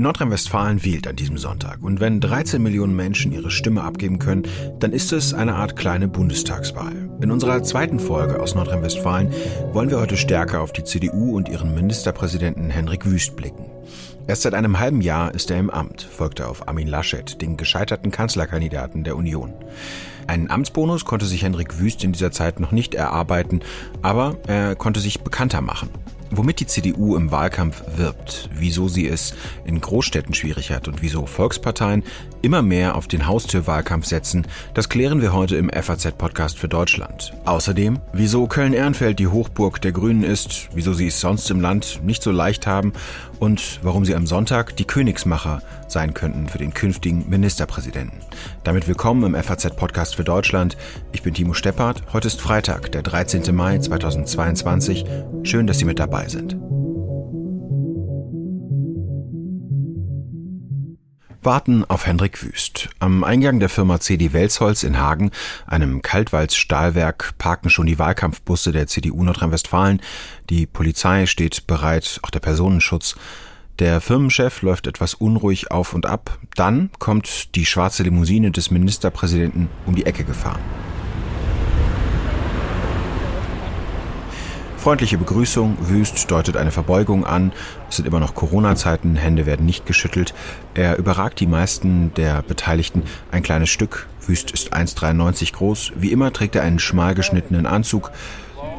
Nordrhein-Westfalen wählt an diesem Sonntag. Und wenn 13 Millionen Menschen ihre Stimme abgeben können, dann ist es eine Art kleine Bundestagswahl. In unserer zweiten Folge aus Nordrhein-Westfalen wollen wir heute stärker auf die CDU und ihren Ministerpräsidenten Henrik Wüst blicken. Erst seit einem halben Jahr ist er im Amt, folgte auf Armin Laschet, den gescheiterten Kanzlerkandidaten der Union. Einen Amtsbonus konnte sich Henrik Wüst in dieser Zeit noch nicht erarbeiten, aber er konnte sich bekannter machen. Womit die CDU im Wahlkampf wirbt, wieso sie es in Großstädten schwierig hat und wieso Volksparteien immer mehr auf den Haustürwahlkampf setzen, das klären wir heute im FAZ-Podcast für Deutschland. Außerdem, wieso Köln-Ehrenfeld die Hochburg der Grünen ist, wieso sie es sonst im Land nicht so leicht haben und warum sie am Sonntag die Königsmacher sein könnten für den künftigen Ministerpräsidenten. Damit willkommen im FAZ-Podcast für Deutschland. Ich bin Timo Steppert. Heute ist Freitag, der 13. Mai 2022. Schön, dass Sie mit dabei sind. Warten auf Hendrik Wüst. Am Eingang der Firma CD Welsholz in Hagen, einem Kaltwalz-Stahlwerk, parken schon die Wahlkampfbusse der CDU Nordrhein-Westfalen. Die Polizei steht bereit, auch der Personenschutz. Der Firmenchef läuft etwas unruhig auf und ab. Dann kommt die schwarze Limousine des Ministerpräsidenten um die Ecke gefahren. Freundliche Begrüßung, Wüst deutet eine Verbeugung an. Es sind immer noch Corona-Zeiten, Hände werden nicht geschüttelt. Er überragt die meisten der Beteiligten ein kleines Stück. Wüst ist 1,93 groß. Wie immer trägt er einen schmal geschnittenen Anzug.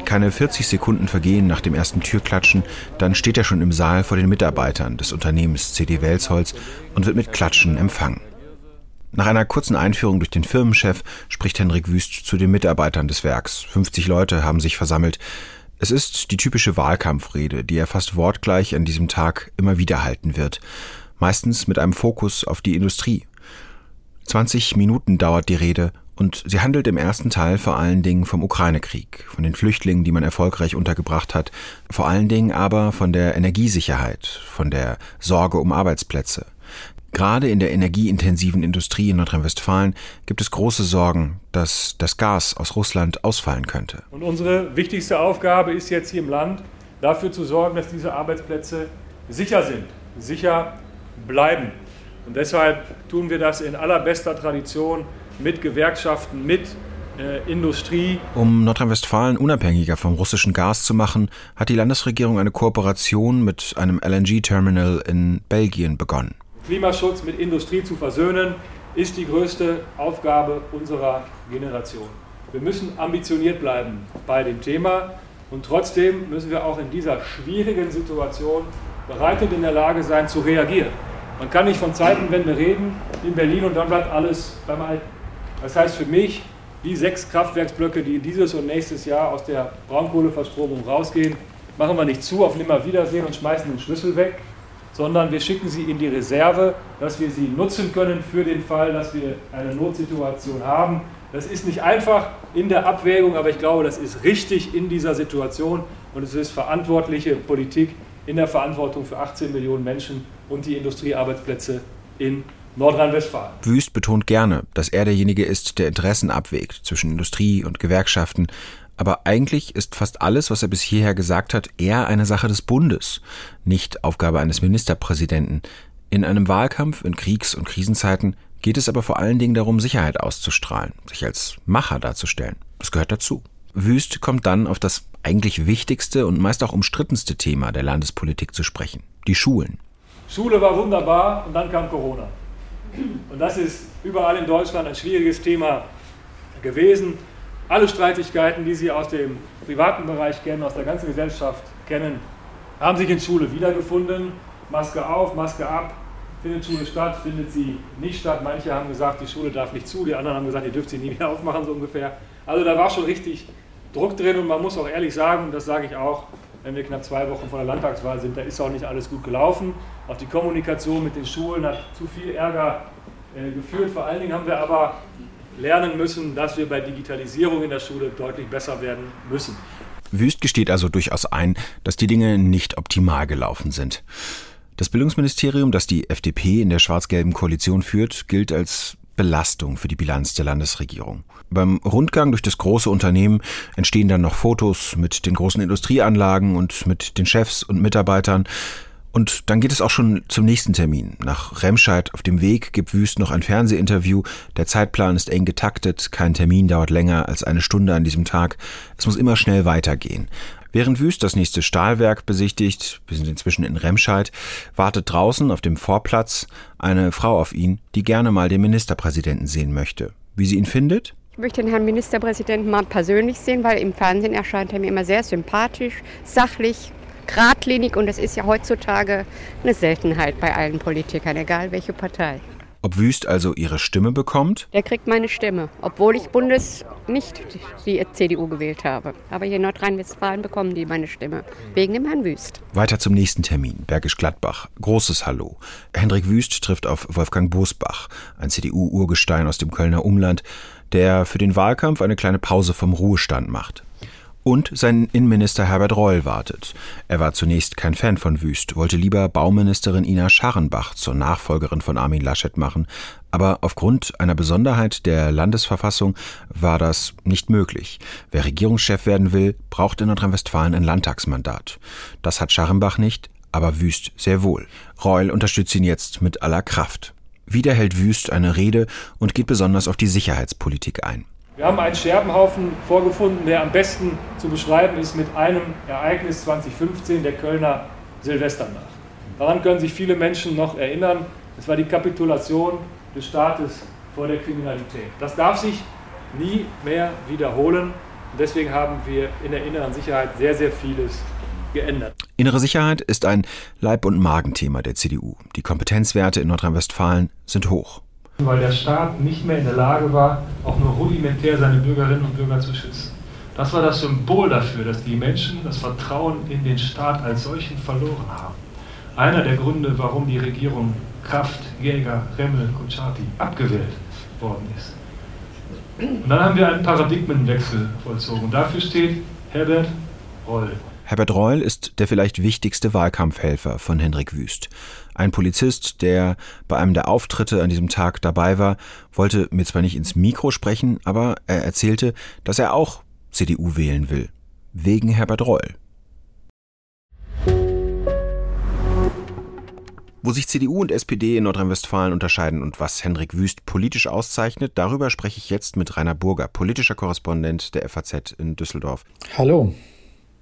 Keine 40 Sekunden vergehen nach dem ersten Türklatschen, dann steht er schon im Saal vor den Mitarbeitern des Unternehmens CD Welsholz und wird mit Klatschen empfangen. Nach einer kurzen Einführung durch den Firmenchef spricht Henrik Wüst zu den Mitarbeitern des Werks. 50 Leute haben sich versammelt. Es ist die typische Wahlkampfrede, die er fast wortgleich an diesem Tag immer wieder halten wird, meistens mit einem Fokus auf die Industrie. 20 Minuten dauert die Rede und sie handelt im ersten Teil vor allen Dingen vom Ukraine-Krieg, von den Flüchtlingen, die man erfolgreich untergebracht hat, vor allen Dingen aber von der Energiesicherheit, von der Sorge um Arbeitsplätze. Gerade in der energieintensiven Industrie in Nordrhein-Westfalen gibt es große Sorgen, dass das Gas aus Russland ausfallen könnte. Und unsere wichtigste Aufgabe ist jetzt hier im Land, dafür zu sorgen, dass diese Arbeitsplätze sicher sind, sicher bleiben. Und deshalb tun wir das in allerbester Tradition mit Gewerkschaften, mit äh, Industrie. Um Nordrhein-Westfalen unabhängiger vom russischen Gas zu machen, hat die Landesregierung eine Kooperation mit einem LNG-Terminal in Belgien begonnen. Klimaschutz mit Industrie zu versöhnen, ist die größte Aufgabe unserer Generation. Wir müssen ambitioniert bleiben bei dem Thema und trotzdem müssen wir auch in dieser schwierigen Situation bereit und in der Lage sein zu reagieren. Man kann nicht von Zeitenwende reden in Berlin und dann bleibt alles beim Alten. Das heißt für mich, die sechs Kraftwerksblöcke, die dieses und nächstes Jahr aus der Braunkohleverstromung rausgehen, machen wir nicht zu auf Nimmerwiedersehen und schmeißen den Schlüssel weg, sondern wir schicken sie in die Reserve, dass wir sie nutzen können für den Fall, dass wir eine Notsituation haben. Das ist nicht einfach in der Abwägung, aber ich glaube, das ist richtig in dieser Situation und es ist verantwortliche Politik in der Verantwortung für 18 Millionen Menschen und die Industriearbeitsplätze in Nordrhein-Westfalen. Wüst betont gerne, dass er derjenige ist, der Interessen abwägt zwischen Industrie und Gewerkschaften, aber eigentlich ist fast alles, was er bis hierher gesagt hat, eher eine Sache des Bundes, nicht Aufgabe eines Ministerpräsidenten. In einem Wahlkampf in Kriegs- und Krisenzeiten geht es aber vor allen Dingen darum, Sicherheit auszustrahlen, sich als Macher darzustellen. Das gehört dazu. Wüst kommt dann auf das eigentlich wichtigste und meist auch umstrittenste Thema der Landespolitik zu sprechen, die Schulen. Schule war wunderbar und dann kam Corona. Und das ist überall in Deutschland ein schwieriges Thema gewesen alle Streitigkeiten, die Sie aus dem privaten Bereich kennen, aus der ganzen Gesellschaft kennen, haben sich in Schule wiedergefunden. Maske auf, Maske ab. Findet Schule statt, findet sie nicht statt. Manche haben gesagt, die Schule darf nicht zu, die anderen haben gesagt, ihr dürft sie nie wieder aufmachen, so ungefähr. Also da war schon richtig Druck drin und man muss auch ehrlich sagen, und das sage ich auch, wenn wir knapp zwei Wochen vor der Landtagswahl sind, da ist auch nicht alles gut gelaufen. Auch die Kommunikation mit den Schulen hat zu viel Ärger äh, geführt. Vor allen Dingen haben wir aber lernen müssen, dass wir bei Digitalisierung in der Schule deutlich besser werden müssen. Wüst gesteht also durchaus ein, dass die Dinge nicht optimal gelaufen sind. Das Bildungsministerium, das die FDP in der schwarz-gelben Koalition führt, gilt als Belastung für die Bilanz der Landesregierung. Beim Rundgang durch das große Unternehmen entstehen dann noch Fotos mit den großen Industrieanlagen und mit den Chefs und Mitarbeitern. Und dann geht es auch schon zum nächsten Termin. Nach Remscheid auf dem Weg gibt Wüst noch ein Fernsehinterview. Der Zeitplan ist eng getaktet, kein Termin dauert länger als eine Stunde an diesem Tag. Es muss immer schnell weitergehen. Während Wüst das nächste Stahlwerk besichtigt, wir sind inzwischen in Remscheid, wartet draußen auf dem Vorplatz eine Frau auf ihn, die gerne mal den Ministerpräsidenten sehen möchte. Wie sie ihn findet? Ich möchte den Herrn Ministerpräsidenten mal persönlich sehen, weil im Fernsehen erscheint er mir immer sehr sympathisch, sachlich, geradlinig und das ist ja heutzutage eine Seltenheit bei allen Politikern, egal welche Partei. Ob Wüst also ihre Stimme bekommt? Der kriegt meine Stimme, obwohl ich Bundes nicht die CDU gewählt habe. Aber hier in Nordrhein-Westfalen bekommen die meine Stimme, wegen dem Herrn Wüst. Weiter zum nächsten Termin, Bergisch Gladbach. Großes Hallo. Hendrik Wüst trifft auf Wolfgang Bosbach, ein CDU-Urgestein aus dem Kölner Umland, der für den Wahlkampf eine kleine Pause vom Ruhestand macht. Und sein Innenminister Herbert Reul wartet. Er war zunächst kein Fan von Wüst, wollte lieber Bauministerin Ina Scharrenbach zur Nachfolgerin von Armin Laschet machen, aber aufgrund einer Besonderheit der Landesverfassung war das nicht möglich. Wer Regierungschef werden will, braucht in Nordrhein-Westfalen ein Landtagsmandat. Das hat Scharrenbach nicht, aber Wüst sehr wohl. Reul unterstützt ihn jetzt mit aller Kraft. Wieder hält Wüst eine Rede und geht besonders auf die Sicherheitspolitik ein. Wir haben einen Scherbenhaufen vorgefunden, der am besten zu beschreiben ist mit einem Ereignis 2015, der Kölner Silvesternacht. Daran können sich viele Menschen noch erinnern. Es war die Kapitulation des Staates vor der Kriminalität. Das darf sich nie mehr wiederholen. Und deswegen haben wir in der inneren Sicherheit sehr, sehr vieles geändert. Innere Sicherheit ist ein Leib- und Magenthema der CDU. Die Kompetenzwerte in Nordrhein-Westfalen sind hoch weil der Staat nicht mehr in der Lage war, auch nur rudimentär seine Bürgerinnen und Bürger zu schützen. Das war das Symbol dafür, dass die Menschen das Vertrauen in den Staat als solchen verloren haben. Einer der Gründe, warum die Regierung Kraft, Jäger, Remmel, Kutschaty abgewählt worden ist. Und dann haben wir einen Paradigmenwechsel vollzogen. Dafür steht Herbert Reul. Herbert Reul ist der vielleicht wichtigste Wahlkampfhelfer von Hendrik Wüst. Ein Polizist, der bei einem der Auftritte an diesem Tag dabei war, wollte mir zwar nicht ins Mikro sprechen, aber er erzählte, dass er auch CDU wählen will. Wegen Herbert Reul. Wo sich CDU und SPD in Nordrhein-Westfalen unterscheiden und was Hendrik Wüst politisch auszeichnet, darüber spreche ich jetzt mit Rainer Burger, politischer Korrespondent der FAZ in Düsseldorf. Hallo.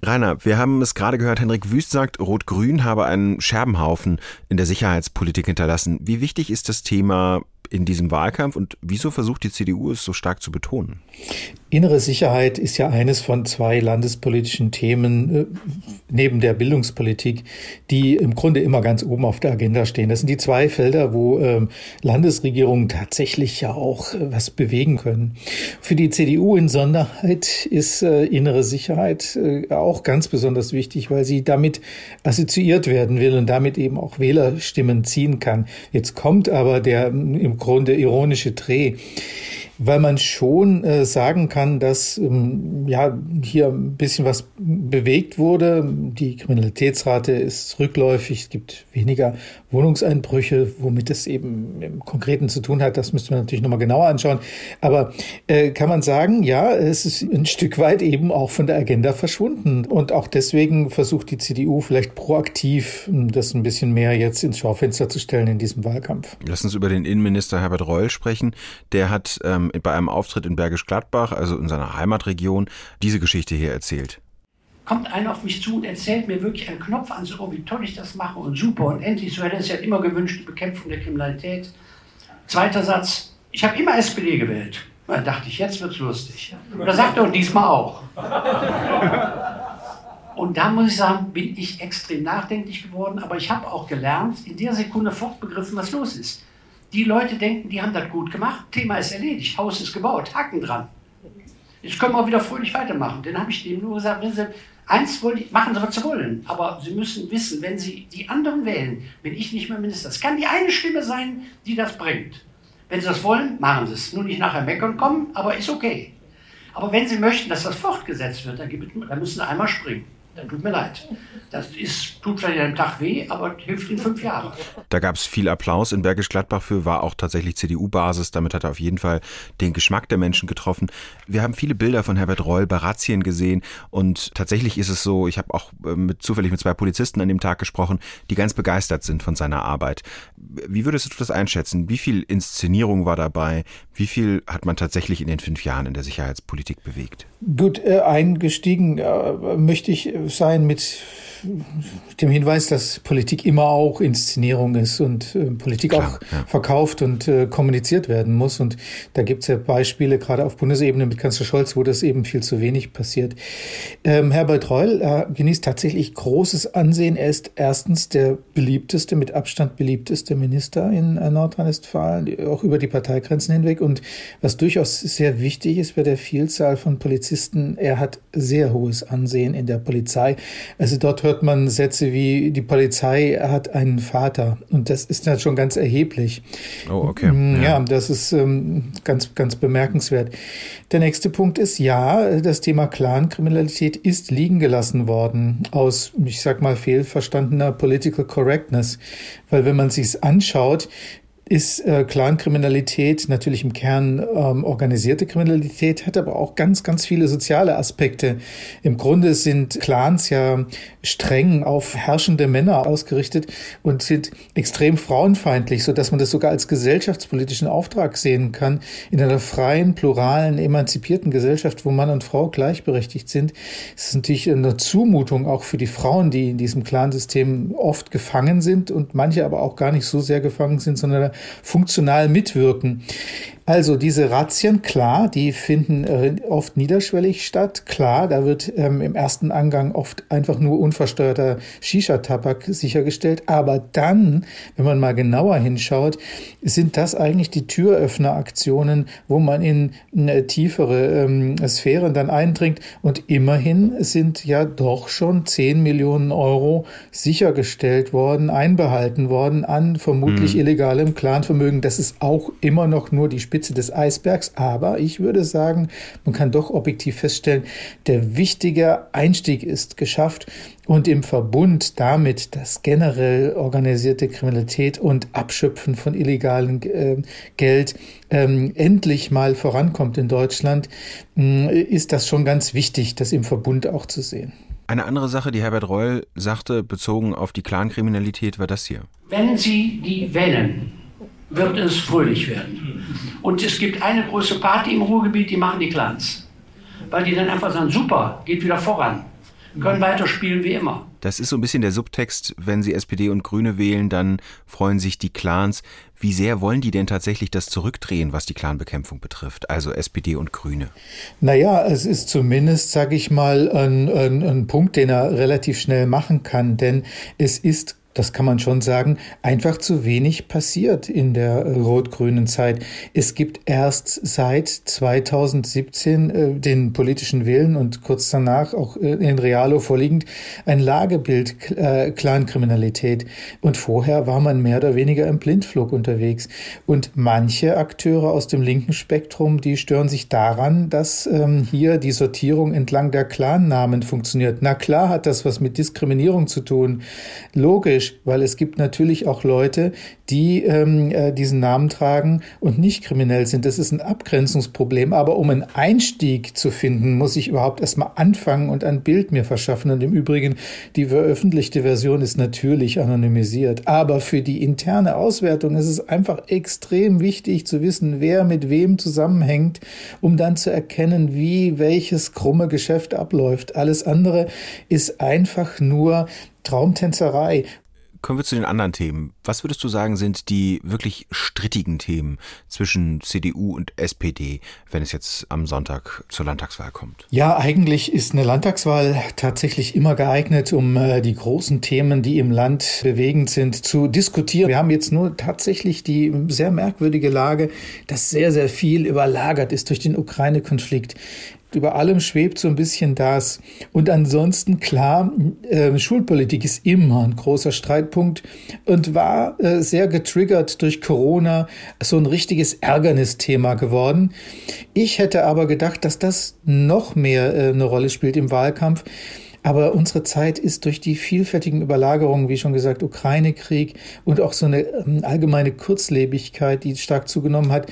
Rainer, wir haben es gerade gehört, Henrik Wüst sagt, Rot-Grün habe einen Scherbenhaufen in der Sicherheitspolitik hinterlassen. Wie wichtig ist das Thema in diesem Wahlkampf und wieso versucht die CDU es so stark zu betonen? Innere Sicherheit ist ja eines von zwei landespolitischen Themen äh, neben der Bildungspolitik, die im Grunde immer ganz oben auf der Agenda stehen. Das sind die zwei Felder, wo äh, Landesregierungen tatsächlich ja auch äh, was bewegen können. Für die CDU in Sonderheit ist äh, innere Sicherheit auch ganz besonders wichtig, weil sie damit assoziiert werden will und damit eben auch Wählerstimmen ziehen kann. Jetzt kommt aber der im Grunde ironische Dreh weil man schon äh, sagen kann, dass ähm, ja hier ein bisschen was bewegt wurde. Die Kriminalitätsrate ist rückläufig, es gibt weniger Wohnungseinbrüche, womit es eben im Konkreten zu tun hat. Das müsste man natürlich nochmal genauer anschauen. Aber äh, kann man sagen, ja, es ist ein Stück weit eben auch von der Agenda verschwunden. Und auch deswegen versucht die CDU vielleicht proaktiv, hm, das ein bisschen mehr jetzt ins Schaufenster zu stellen in diesem Wahlkampf. Lass uns über den Innenminister Herbert Reul sprechen. Der hat ähm, bei einem Auftritt in Bergisch Gladbach, also in seiner Heimatregion, diese Geschichte hier erzählt kommt einer auf mich zu und erzählt mir wirklich einen Knopf an, so, oh, wie toll ich das mache und super und endlich, so hätte es ja immer gewünscht, die Bekämpfung der Kriminalität. Zweiter Satz, ich habe immer SPD gewählt. Da dachte ich, jetzt wird's lustig. Und da sagt er, und diesmal auch. Und da muss ich sagen, bin ich extrem nachdenklich geworden, aber ich habe auch gelernt, in der Sekunde fortbegriffen, was los ist. Die Leute denken, die haben das gut gemacht, Thema ist erledigt, Haus ist gebaut, Haken dran. Jetzt können wir auch wieder fröhlich weitermachen. Dann habe ich dem nur gesagt, wenn Sie Eins wollen, machen Sie, was Sie wollen. Aber Sie müssen wissen, wenn Sie die anderen wählen, bin ich nicht mehr Minister. Es kann die eine Stimme sein, die das bringt. Wenn Sie das wollen, machen Sie es. Nur nicht nachher meckern kommen, aber ist okay. Aber wenn Sie möchten, dass das fortgesetzt wird, dann, müssen Sie einmal springen. Dann tut mir leid. Das ist, tut vielleicht einen Tag weh, aber hilft in fünf Jahren. Da gab es viel Applaus in Bergisch Gladbach für, war auch tatsächlich CDU-Basis. Damit hat er auf jeden Fall den Geschmack der Menschen getroffen. Wir haben viele Bilder von Herbert Reul bei Razzien gesehen und tatsächlich ist es so, ich habe auch äh, mit, zufällig mit zwei Polizisten an dem Tag gesprochen, die ganz begeistert sind von seiner Arbeit. Wie würdest du das einschätzen? Wie viel Inszenierung war dabei? Wie viel hat man tatsächlich in den fünf Jahren in der Sicherheitspolitik bewegt? Gut, äh, eingestiegen äh, möchte ich sein mit dem Hinweis, dass Politik immer auch Inszenierung ist und äh, Politik Klar, auch ja. verkauft und äh, kommuniziert werden muss. Und da gibt es ja Beispiele, gerade auf Bundesebene mit Kanzler Scholz, wo das eben viel zu wenig passiert. Ähm, Herbert Reul äh, genießt tatsächlich großes Ansehen. Er ist erstens der beliebteste, mit Abstand beliebteste Minister in äh, Nordrhein-Westfalen, auch über die Parteigrenzen hinweg. Und was durchaus sehr wichtig ist bei der Vielzahl von Polizisten, er hat sehr hohes Ansehen in der Polizei. Also dort hört man Sätze wie, die Polizei hat einen Vater. Und das ist dann schon ganz erheblich. Oh, okay. Mm, ja, ja das ist ähm, ganz, ganz bemerkenswert. Der nächste Punkt ist, ja, das Thema Clankriminalität ist liegen gelassen worden aus, ich sag mal, fehlverstandener Political Correctness. Weil wenn man sich's anschaut, ist äh, Clankriminalität natürlich im Kern ähm, organisierte Kriminalität, hat aber auch ganz, ganz viele soziale Aspekte. Im Grunde sind Clans ja streng auf herrschende Männer ausgerichtet und sind extrem frauenfeindlich, so dass man das sogar als gesellschaftspolitischen Auftrag sehen kann. In einer freien, pluralen, emanzipierten Gesellschaft, wo Mann und Frau gleichberechtigt sind, ist es natürlich eine Zumutung auch für die Frauen, die in diesem Clansystem oft gefangen sind und manche aber auch gar nicht so sehr gefangen sind, sondern funktional mitwirken. Also diese Razzien, klar, die finden äh, oft niederschwellig statt. Klar, da wird ähm, im ersten Angang oft einfach nur unversteuerter Shisha-Tabak sichergestellt. Aber dann, wenn man mal genauer hinschaut, sind das eigentlich die Türöffneraktionen, wo man in eine tiefere ähm, Sphären dann eindringt. Und immerhin sind ja doch schon 10 Millionen Euro sichergestellt worden, einbehalten worden an vermutlich mhm. illegalem Clanvermögen. Das ist auch immer noch nur die Spitze Spitze des Eisbergs, aber ich würde sagen, man kann doch objektiv feststellen, der wichtige Einstieg ist geschafft und im Verbund damit, dass generell organisierte Kriminalität und Abschöpfen von illegalem äh, Geld ähm, endlich mal vorankommt in Deutschland, äh, ist das schon ganz wichtig, das im Verbund auch zu sehen. Eine andere Sache, die Herbert Reul sagte, bezogen auf die Clankriminalität, war das hier. Wenn Sie die wählen, wird es fröhlich werden. Und es gibt eine große Party im Ruhrgebiet, die machen die Clans. Weil die dann einfach sagen, super, geht wieder voran. Können weiterspielen wie immer. Das ist so ein bisschen der Subtext, wenn Sie SPD und Grüne wählen, dann freuen sich die Clans. Wie sehr wollen die denn tatsächlich das zurückdrehen, was die Clanbekämpfung betrifft, also SPD und Grüne? Naja, es ist zumindest, sage ich mal, ein, ein, ein Punkt, den er relativ schnell machen kann, denn es ist das kann man schon sagen, einfach zu wenig passiert in der rot-grünen Zeit. Es gibt erst seit 2017 äh, den politischen Willen und kurz danach auch äh, in Realo vorliegend ein Lagebild äh, Clankriminalität. Und vorher war man mehr oder weniger im Blindflug unterwegs. Und manche Akteure aus dem linken Spektrum, die stören sich daran, dass ähm, hier die Sortierung entlang der Clannamen funktioniert. Na klar hat das was mit Diskriminierung zu tun. Logisch logisch, weil es gibt natürlich auch Leute, die ähm, äh, diesen Namen tragen und nicht kriminell sind. Das ist ein Abgrenzungsproblem. Aber um einen Einstieg zu finden, muss ich überhaupt erstmal anfangen und ein Bild mir verschaffen. Und im Übrigen, die veröffentlichte Version ist natürlich anonymisiert. Aber für die interne Auswertung ist es einfach extrem wichtig zu wissen, wer mit wem zusammenhängt, um dann zu erkennen, wie welches krumme Geschäft abläuft. Alles andere ist einfach nur Traumtänzerei kommen wir zu den anderen Themen. Was würdest du sagen, sind die wirklich strittigen Themen zwischen CDU und SPD, wenn es jetzt am Sonntag zur Landtagswahl kommt? Ja, eigentlich ist eine Landtagswahl tatsächlich immer geeignet, um äh, die großen Themen, die im Land bewegend sind, zu diskutieren. Wir haben jetzt nur tatsächlich die sehr merkwürdige Lage, dass sehr, sehr viel überlagert ist durch den Ukraine-Konflikt über allem schwebt so ein bisschen das. Und ansonsten klar, äh, Schulpolitik ist immer ein großer Streitpunkt und war äh, sehr getriggert durch Corona so ein richtiges Ärgernisthema geworden. Ich hätte aber gedacht, dass das noch mehr äh, eine Rolle spielt im Wahlkampf. Aber unsere Zeit ist durch die vielfältigen Überlagerungen, wie schon gesagt, Ukraine-Krieg und auch so eine ähm, allgemeine Kurzlebigkeit, die stark zugenommen hat,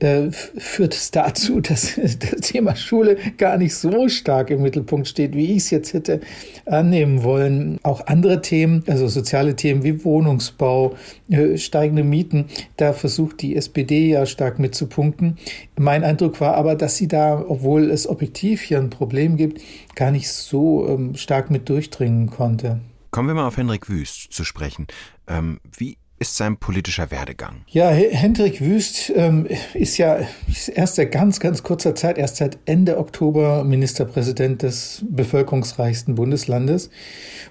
äh, führt es dazu, dass das Thema Schule gar nicht so stark im Mittelpunkt steht, wie ich es jetzt hätte annehmen wollen. Auch andere Themen, also soziale Themen wie Wohnungsbau, äh, steigende Mieten, da versucht die SPD ja stark mitzupunkten. Mein Eindruck war aber, dass sie da, obwohl es objektiv hier ein Problem gibt, gar nicht so ähm, stark mit durchdringen konnte. Kommen wir mal auf Henrik Wüst zu sprechen. Ähm, wie ist sein politischer Werdegang? Ja, Hendrik Wüst ähm, ist ja erst seit ganz, ganz kurzer Zeit, erst seit Ende Oktober Ministerpräsident des bevölkerungsreichsten Bundeslandes.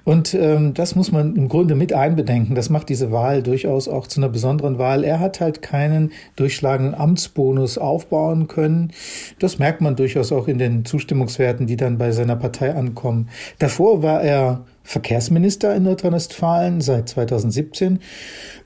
Und ähm, das muss man im Grunde mit einbedenken. Das macht diese Wahl durchaus auch zu einer besonderen Wahl. Er hat halt keinen durchschlagenden Amtsbonus aufbauen können. Das merkt man durchaus auch in den Zustimmungswerten, die dann bei seiner Partei ankommen. Davor war er Verkehrsminister in Nordrhein-Westfalen seit 2017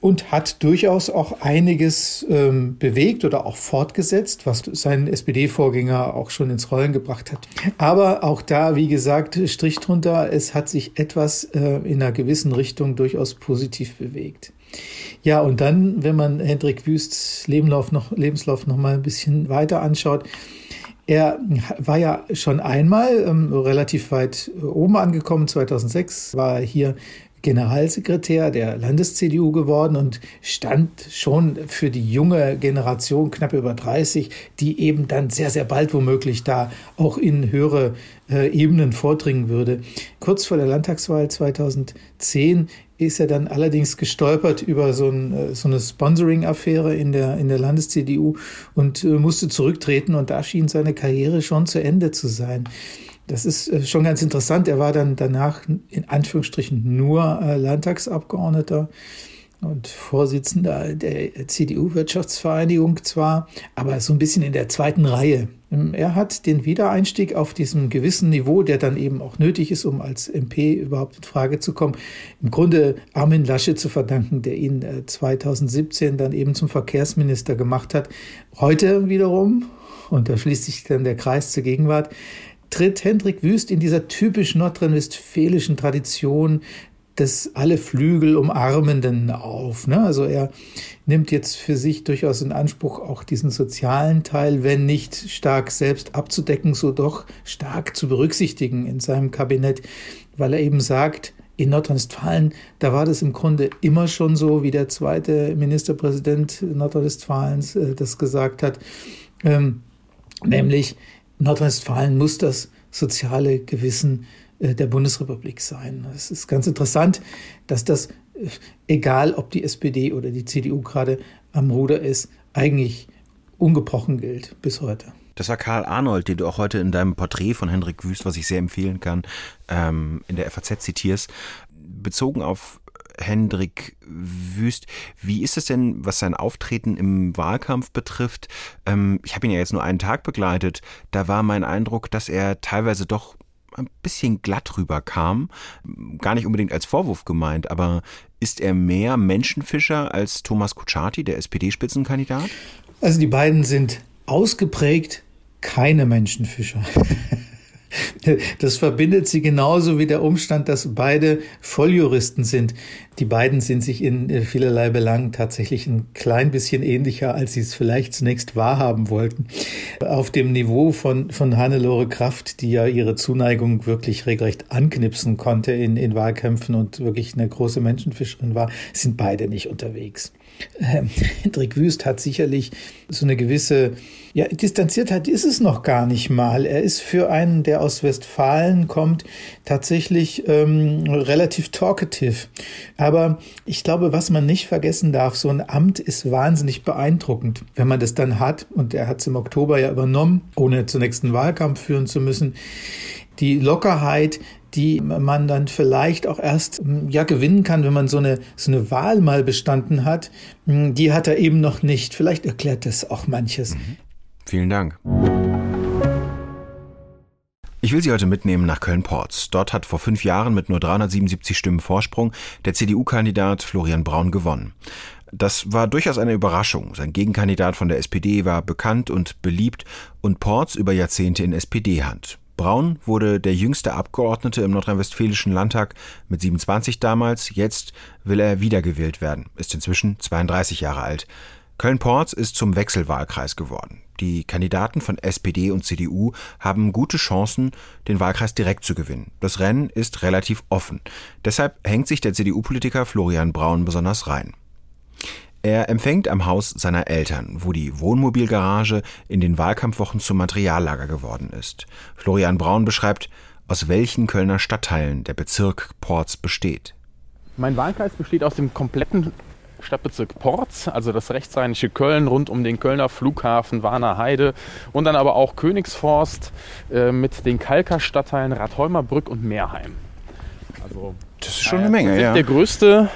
und hat durchaus auch einiges ähm, bewegt oder auch fortgesetzt, was sein SPD-Vorgänger auch schon ins Rollen gebracht hat. Aber auch da, wie gesagt, Strich drunter, es hat sich etwas äh, in einer gewissen Richtung durchaus positiv bewegt. Ja, und dann, wenn man Hendrik Wüsts Lebenslauf noch, Lebenslauf noch mal ein bisschen weiter anschaut, er war ja schon einmal ähm, relativ weit oben angekommen. 2006 war er hier Generalsekretär der Landes-CDU geworden und stand schon für die junge Generation knapp über 30, die eben dann sehr, sehr bald womöglich da auch in höhere äh, Ebenen vordringen würde. Kurz vor der Landtagswahl 2010 ist er dann allerdings gestolpert über so, ein, äh, so eine Sponsoring-Affäre in der, in der Landes-CDU und äh, musste zurücktreten und da schien seine Karriere schon zu Ende zu sein. Das ist äh, schon ganz interessant. Er war dann danach in Anführungsstrichen nur äh, Landtagsabgeordneter und Vorsitzender der CDU-Wirtschaftsvereinigung zwar, aber so ein bisschen in der zweiten Reihe. Ähm, er hat den Wiedereinstieg auf diesem gewissen Niveau, der dann eben auch nötig ist, um als MP überhaupt in Frage zu kommen, im Grunde Armin Lasche zu verdanken, der ihn 2017 äh, dann eben zum Verkehrsminister gemacht hat. Heute wiederum, und da schließt sich dann der Kreis zur Gegenwart, tritt Hendrik Wüst in dieser typisch nordrhein-westfälischen Tradition des alle Flügel umarmenden auf. Ne? Also er nimmt jetzt für sich durchaus in Anspruch, auch diesen sozialen Teil, wenn nicht stark selbst abzudecken, so doch stark zu berücksichtigen in seinem Kabinett, weil er eben sagt, in Nordrhein-Westfalen, da war das im Grunde immer schon so, wie der zweite Ministerpräsident Nordrhein-Westfalens äh, das gesagt hat, ähm, nämlich Nordrhein-Westfalen muss das soziale Gewissen äh, der Bundesrepublik sein. Es ist ganz interessant, dass das, äh, egal ob die SPD oder die CDU gerade am Ruder ist, eigentlich ungebrochen gilt bis heute. Das war Karl Arnold, den du auch heute in deinem Porträt von Hendrik Wüst, was ich sehr empfehlen kann, ähm, in der FAZ zitierst. Bezogen auf Hendrik Wüst, wie ist es denn, was sein Auftreten im Wahlkampf betrifft? Ähm, ich habe ihn ja jetzt nur einen Tag begleitet. Da war mein Eindruck, dass er teilweise doch ein bisschen glatt rüberkam. Gar nicht unbedingt als Vorwurf gemeint, aber ist er mehr Menschenfischer als Thomas Kutschaty, der SPD-Spitzenkandidat? Also die beiden sind ausgeprägt keine Menschenfischer. Das verbindet sie genauso wie der Umstand, dass beide Volljuristen sind. Die beiden sind sich in vielerlei Belangen tatsächlich ein klein bisschen ähnlicher, als sie es vielleicht zunächst wahrhaben wollten. Auf dem Niveau von, von Hannelore Kraft, die ja ihre Zuneigung wirklich regelrecht anknipsen konnte in, in Wahlkämpfen und wirklich eine große Menschenfischerin war, sind beide nicht unterwegs. Ähm, Hendrik Wüst hat sicherlich so eine gewisse ja, Distanziertheit ist es noch gar nicht mal. Er ist für einen, der aus Westfalen kommt, tatsächlich ähm, relativ talkative. Aber ich glaube, was man nicht vergessen darf, so ein Amt ist wahnsinnig beeindruckend, wenn man das dann hat. Und er hat es im Oktober ja übernommen, ohne zunächst einen Wahlkampf führen zu müssen. Die Lockerheit, die man dann vielleicht auch erst hm, ja gewinnen kann, wenn man so eine so eine Wahl mal bestanden hat, hm, die hat er eben noch nicht. Vielleicht erklärt das auch manches. Mhm. Vielen Dank. Ich will Sie heute mitnehmen nach Köln-Porz. Dort hat vor fünf Jahren mit nur 377 Stimmen Vorsprung der CDU-Kandidat Florian Braun gewonnen. Das war durchaus eine Überraschung. Sein Gegenkandidat von der SPD war bekannt und beliebt und Porz über Jahrzehnte in SPD-Hand. Braun wurde der jüngste Abgeordnete im nordrhein-westfälischen Landtag mit 27 damals. Jetzt will er wiedergewählt werden, ist inzwischen 32 Jahre alt. Köln-Porz ist zum Wechselwahlkreis geworden. Die Kandidaten von SPD und CDU haben gute Chancen, den Wahlkreis direkt zu gewinnen. Das Rennen ist relativ offen. Deshalb hängt sich der CDU-Politiker Florian Braun besonders rein. Er empfängt am Haus seiner Eltern, wo die Wohnmobilgarage in den Wahlkampfwochen zum Materiallager geworden ist. Florian Braun beschreibt, aus welchen Kölner Stadtteilen der Bezirk Porz besteht. Mein Wahlkreis besteht aus dem kompletten Stadtbezirk Porz, also das rechtsrheinische Köln rund um den Kölner Flughafen Warner Heide und dann aber auch Königsforst äh, mit den Kalker Stadtteilen Radholmerbrück und Meerheim. Also, das ist schon eine Menge, ja. Der größte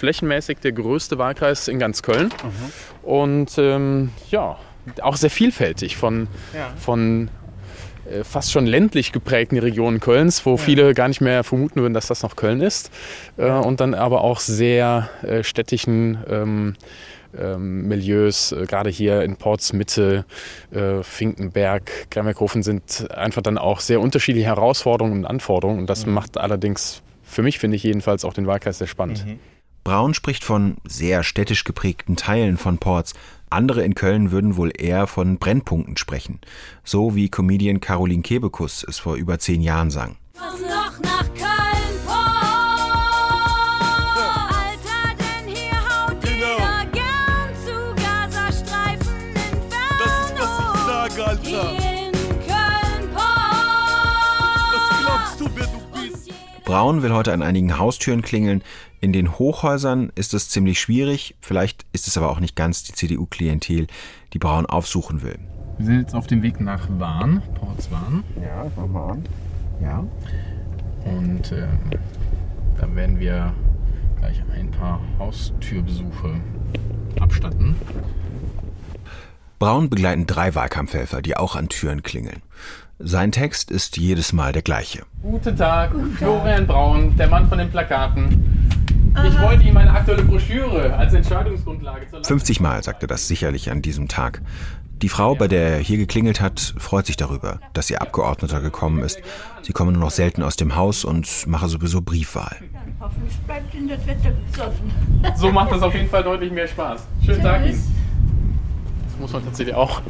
flächenmäßig der größte Wahlkreis in ganz Köln. Mhm. Und ähm, ja, auch sehr vielfältig von, ja. von äh, fast schon ländlich geprägten Regionen Kölns, wo ja. viele gar nicht mehr vermuten würden, dass das noch Köln ist. Äh, und dann aber auch sehr äh, städtischen ähm, ähm, Milieus, äh, gerade hier in Ports Mitte, äh, Finkenberg, Grammerkofen sind einfach dann auch sehr unterschiedliche Herausforderungen und Anforderungen. Und das mhm. macht allerdings für mich, finde ich jedenfalls, auch den Wahlkreis sehr spannend. Mhm. Braun spricht von sehr städtisch geprägten Teilen von Ports. Andere in Köln würden wohl eher von Brennpunkten sprechen. So wie Comedian Caroline Kebekus es vor über zehn Jahren sang. Braun will heute an einigen Haustüren klingeln, in den Hochhäusern ist es ziemlich schwierig, vielleicht ist es aber auch nicht ganz die CDU-Klientel, die Braun aufsuchen will. Wir sind jetzt auf dem Weg nach Wahn, Portswahn. Ja, ich mach mal an. Ja. Und äh, da werden wir gleich ein paar Haustürbesuche abstatten. Braun begleiten drei Wahlkampfhelfer, die auch an Türen klingeln. Sein Text ist jedes Mal der gleiche. Guten Tag, Guten Tag. Florian Braun, der Mann von den Plakaten. Ich wollte ihm eine aktuelle Broschüre als Entscheidungsgrundlage zur 50 Mal sagte das sicherlich an diesem Tag. Die Frau, bei der er hier geklingelt hat, freut sich darüber, dass ihr Abgeordneter gekommen ist. Sie komme nur noch selten aus dem Haus und mache sowieso Briefwahl. Hoffentlich bleibt Ihnen das Wetter gesonnen. So macht das auf jeden Fall deutlich mehr Spaß. Schönen Tag Ihnen. Das muss man tatsächlich auch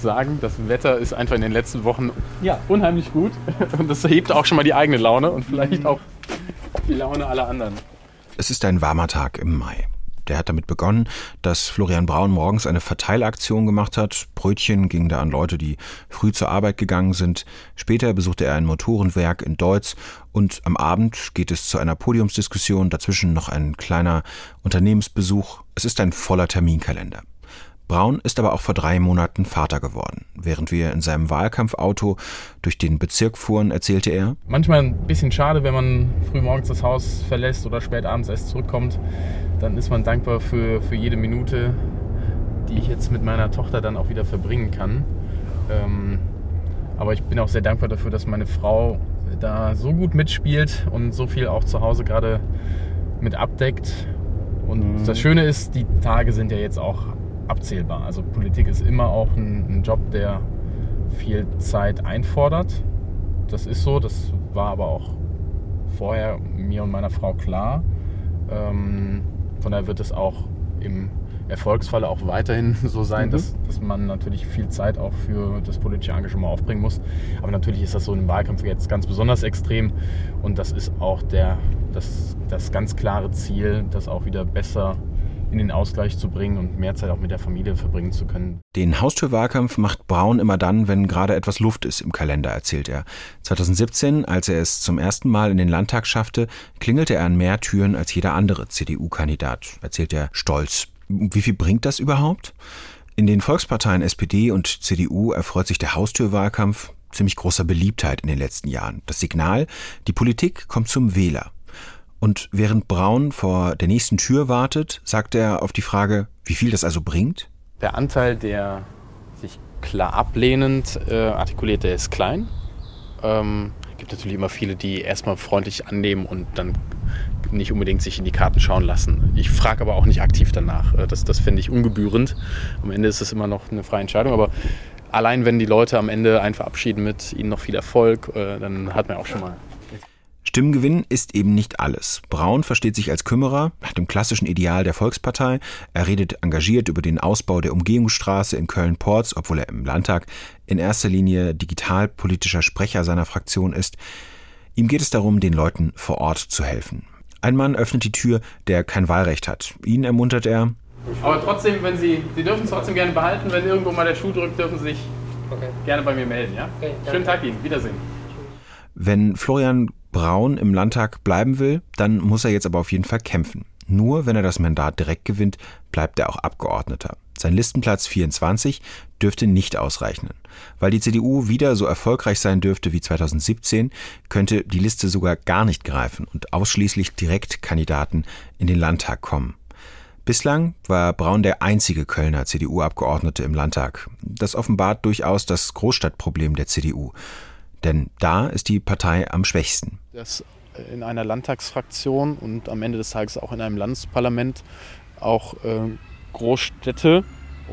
sagen. Das Wetter ist einfach in den letzten Wochen ja. unheimlich gut. Und das hebt auch schon mal die eigene Laune und vielleicht auch die Laune aller anderen. Es ist ein warmer Tag im Mai. Der hat damit begonnen, dass Florian Braun morgens eine Verteilaktion gemacht hat. Brötchen gingen da an Leute, die früh zur Arbeit gegangen sind. Später besuchte er ein Motorenwerk in Deutz und am Abend geht es zu einer Podiumsdiskussion, dazwischen noch ein kleiner Unternehmensbesuch. Es ist ein voller Terminkalender. Braun ist aber auch vor drei Monaten Vater geworden. Während wir in seinem Wahlkampfauto durch den Bezirk fuhren, erzählte er. Manchmal ein bisschen schade, wenn man früh morgens das Haus verlässt oder spät abends erst zurückkommt. Dann ist man dankbar für, für jede Minute, die ich jetzt mit meiner Tochter dann auch wieder verbringen kann. Ähm, aber ich bin auch sehr dankbar dafür, dass meine Frau da so gut mitspielt und so viel auch zu Hause gerade mit abdeckt. Und mhm. das Schöne ist, die Tage sind ja jetzt auch abzählbar. Also Politik ist immer auch ein, ein Job, der viel Zeit einfordert. Das ist so, das war aber auch vorher mir und meiner Frau klar. Ähm, von daher wird es auch im Erfolgsfalle auch weiterhin so sein, mhm. dass, dass man natürlich viel Zeit auch für das politische Engagement aufbringen muss. Aber natürlich ist das so im Wahlkampf jetzt ganz besonders extrem und das ist auch der, das, das ganz klare Ziel, das auch wieder besser in den Ausgleich zu bringen und mehr Zeit auch mit der Familie verbringen zu können. Den Haustürwahlkampf macht Braun immer dann, wenn gerade etwas Luft ist im Kalender, erzählt er. 2017, als er es zum ersten Mal in den Landtag schaffte, klingelte er an mehr Türen als jeder andere CDU-Kandidat, erzählt er stolz. Wie viel bringt das überhaupt? In den Volksparteien SPD und CDU erfreut sich der Haustürwahlkampf ziemlich großer Beliebtheit in den letzten Jahren. Das Signal, die Politik kommt zum Wähler. Und während Braun vor der nächsten Tür wartet, sagt er auf die Frage, wie viel das also bringt? Der Anteil, der sich klar ablehnend äh, artikuliert, der ist klein. Ähm, gibt natürlich immer viele, die erstmal freundlich annehmen und dann nicht unbedingt sich in die Karten schauen lassen. Ich frage aber auch nicht aktiv danach. Äh, das, das finde ich ungebührend. Am Ende ist es immer noch eine freie Entscheidung. Aber allein wenn die Leute am Ende einen verabschieden mit ihnen noch viel Erfolg, äh, dann hat man auch schon mal Stimmengewinn ist eben nicht alles. Braun versteht sich als Kümmerer nach dem klassischen Ideal der Volkspartei. Er redet engagiert über den Ausbau der Umgehungsstraße in Köln-Porz, obwohl er im Landtag in erster Linie digitalpolitischer Sprecher seiner Fraktion ist. Ihm geht es darum, den Leuten vor Ort zu helfen. Ein Mann öffnet die Tür, der kein Wahlrecht hat. Ihn ermuntert er. Aber trotzdem, wenn Sie, Sie dürfen es trotzdem gerne behalten, wenn irgendwo mal der Schuh drückt, dürfen Sie sich okay. gerne bei mir melden. Ja? Okay, Schönen Tag Ihnen, Wiedersehen. Wenn Florian Braun im Landtag bleiben will, dann muss er jetzt aber auf jeden Fall kämpfen. Nur wenn er das Mandat direkt gewinnt, bleibt er auch Abgeordneter. Sein Listenplatz 24 dürfte nicht ausreichen. Weil die CDU wieder so erfolgreich sein dürfte wie 2017, könnte die Liste sogar gar nicht greifen und ausschließlich Direktkandidaten in den Landtag kommen. Bislang war Braun der einzige Kölner CDU-Abgeordnete im Landtag. Das offenbart durchaus das Großstadtproblem der CDU. Denn da ist die Partei am schwächsten. Dass in einer Landtagsfraktion und am Ende des Tages auch in einem Landesparlament auch äh, Großstädte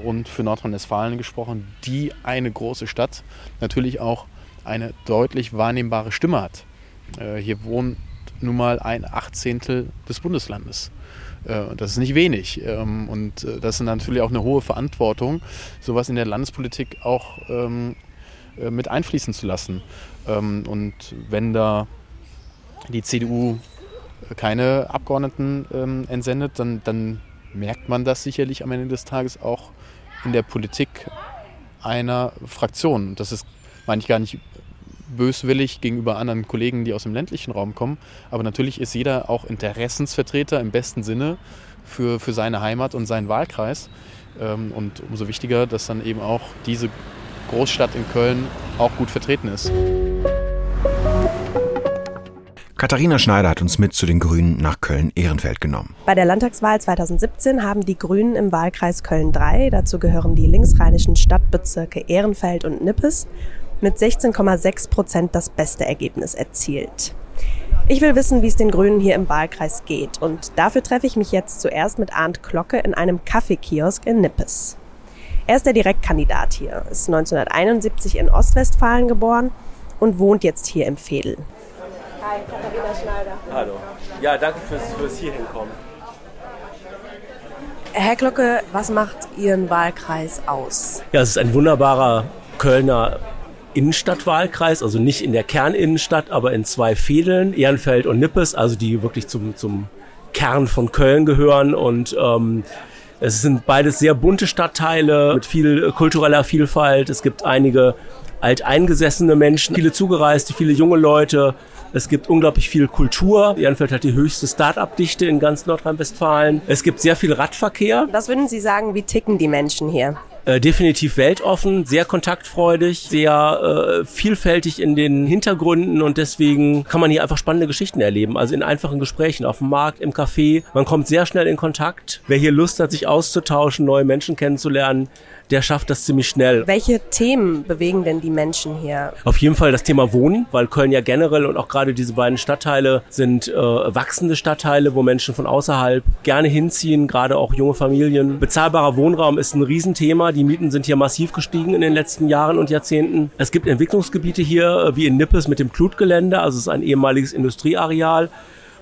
und für Nordrhein-Westfalen gesprochen, die eine große Stadt natürlich auch eine deutlich wahrnehmbare Stimme hat. Äh, hier wohnt nun mal ein Achtzehntel des Bundeslandes. Äh, das ist nicht wenig. Ähm, und äh, das ist natürlich auch eine hohe Verantwortung, sowas in der Landespolitik auch ähm, äh, mit einfließen zu lassen. Ähm, und wenn da die CDU keine Abgeordneten ähm, entsendet, dann, dann merkt man das sicherlich am Ende des Tages auch in der Politik einer Fraktion. Das ist, meine ich, gar nicht böswillig gegenüber anderen Kollegen, die aus dem ländlichen Raum kommen. Aber natürlich ist jeder auch Interessensvertreter im besten Sinne für, für seine Heimat und seinen Wahlkreis. Ähm, und umso wichtiger, dass dann eben auch diese Großstadt in Köln auch gut vertreten ist. Katharina Schneider hat uns mit zu den Grünen nach Köln-Ehrenfeld genommen. Bei der Landtagswahl 2017 haben die Grünen im Wahlkreis Köln 3, dazu gehören die linksrheinischen Stadtbezirke Ehrenfeld und Nippes, mit 16,6 Prozent das beste Ergebnis erzielt. Ich will wissen, wie es den Grünen hier im Wahlkreis geht. Und dafür treffe ich mich jetzt zuerst mit Arndt Glocke in einem Kaffeekiosk in Nippes. Er ist der Direktkandidat hier, ist 1971 in Ostwestfalen geboren und wohnt jetzt hier im Fedel. Hi, Katharina Schneider. Hallo. Ja, danke fürs, fürs hierhin kommen. Herr Glocke, was macht Ihren Wahlkreis aus? Ja, es ist ein wunderbarer Kölner Innenstadtwahlkreis, also nicht in der Kerninnenstadt, aber in zwei Fädeln, Ehrenfeld und Nippes, also die wirklich zum, zum Kern von Köln gehören und ähm, es sind beides sehr bunte Stadtteile mit viel kultureller Vielfalt. Es gibt einige alteingesessene Menschen, viele Zugereiste, viele junge Leute. Es gibt unglaublich viel Kultur. Ehrenfeld hat die höchste Start-up-Dichte in ganz Nordrhein-Westfalen. Es gibt sehr viel Radverkehr. Was würden Sie sagen, wie ticken die Menschen hier? Äh, definitiv weltoffen, sehr kontaktfreudig, sehr äh, vielfältig in den Hintergründen und deswegen kann man hier einfach spannende Geschichten erleben. Also in einfachen Gesprächen auf dem Markt, im Café. Man kommt sehr schnell in Kontakt. Wer hier Lust hat, sich auszutauschen, neue Menschen kennenzulernen, der schafft das ziemlich schnell. Welche Themen bewegen denn die Menschen hier? Auf jeden Fall das Thema Wohnen, weil Köln ja generell und auch gerade diese beiden Stadtteile sind äh, wachsende Stadtteile, wo Menschen von außerhalb gerne hinziehen, gerade auch junge Familien. Bezahlbarer Wohnraum ist ein Riesenthema. Die Mieten sind hier massiv gestiegen in den letzten Jahren und Jahrzehnten. Es gibt Entwicklungsgebiete hier, äh, wie in Nippes mit dem Klutgelände, also es ist ein ehemaliges Industrieareal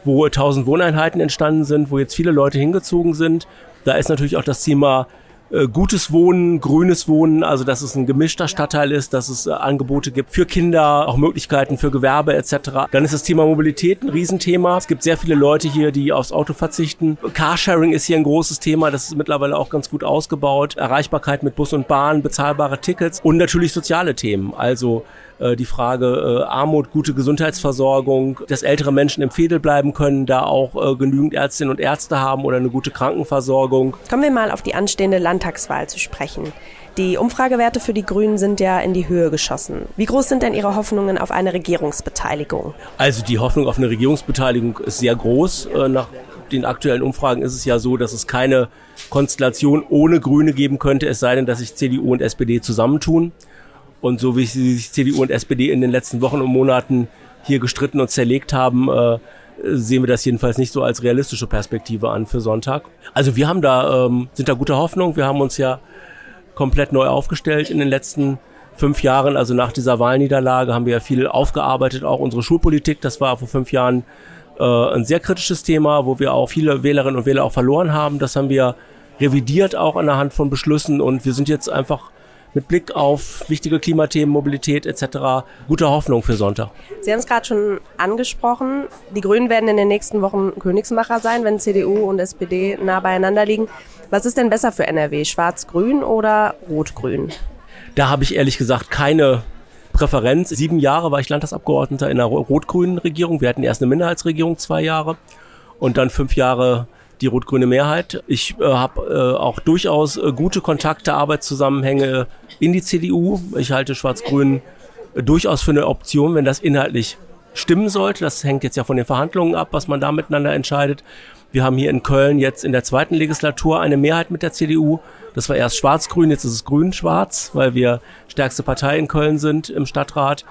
wo 1000 Wohneinheiten entstanden sind, wo jetzt viele Leute hingezogen sind. Da ist natürlich auch das Thema äh, gutes Wohnen, grünes Wohnen, also dass es ein gemischter Stadtteil ist, dass es äh, Angebote gibt für Kinder, auch Möglichkeiten für Gewerbe etc. Dann ist das Thema Mobilität ein Riesenthema. Es gibt sehr viele Leute hier, die aufs Auto verzichten. Carsharing ist hier ein großes Thema, das ist mittlerweile auch ganz gut ausgebaut. Erreichbarkeit mit Bus und Bahn, bezahlbare Tickets und natürlich soziale Themen, also äh, die Frage äh, Armut, gute Gesundheitsversorgung, dass ältere Menschen im Fädel bleiben können, da auch äh, genügend Ärztinnen und Ärzte haben oder eine gute Krankenversorgung. Kommen wir mal auf die anstehende Landtagswahl zu sprechen. Die Umfragewerte für die Grünen sind ja in die Höhe geschossen. Wie groß sind denn Ihre Hoffnungen auf eine Regierungsbeteiligung? Also die Hoffnung auf eine Regierungsbeteiligung ist sehr groß. Nach den aktuellen Umfragen ist es ja so, dass es keine Konstellation ohne Grüne geben könnte, es sei denn, dass sich CDU und SPD zusammentun. Und so wie sich CDU und SPD in den letzten Wochen und Monaten hier gestritten und zerlegt haben, äh, sehen wir das jedenfalls nicht so als realistische Perspektive an für Sonntag. Also wir haben da, ähm, sind da guter Hoffnung. Wir haben uns ja komplett neu aufgestellt in den letzten fünf Jahren. Also nach dieser Wahlniederlage haben wir ja viel aufgearbeitet, auch unsere Schulpolitik. Das war vor fünf Jahren äh, ein sehr kritisches Thema, wo wir auch viele Wählerinnen und Wähler auch verloren haben. Das haben wir revidiert auch anhand von Beschlüssen und wir sind jetzt einfach mit Blick auf wichtige Klimathemen, Mobilität etc. gute Hoffnung für Sonntag. Sie haben es gerade schon angesprochen. Die Grünen werden in den nächsten Wochen Königsmacher sein, wenn CDU und SPD nah beieinander liegen. Was ist denn besser für NRW? Schwarz-Grün oder Rot-Grün? Da habe ich ehrlich gesagt keine Präferenz. Sieben Jahre war ich Landtagsabgeordneter in einer rot-grünen Regierung. Wir hatten erst eine Minderheitsregierung, zwei Jahre. Und dann fünf Jahre die rot-grüne Mehrheit. Ich äh, habe äh, auch durchaus äh, gute Kontakte, Arbeitszusammenhänge in die CDU. Ich halte Schwarz-Grün äh, durchaus für eine Option, wenn das inhaltlich stimmen sollte. Das hängt jetzt ja von den Verhandlungen ab, was man da miteinander entscheidet. Wir haben hier in Köln jetzt in der zweiten Legislatur eine Mehrheit mit der CDU. Das war erst schwarz-grün, jetzt ist es grün-schwarz, weil wir stärkste Partei in Köln sind im Stadtrat.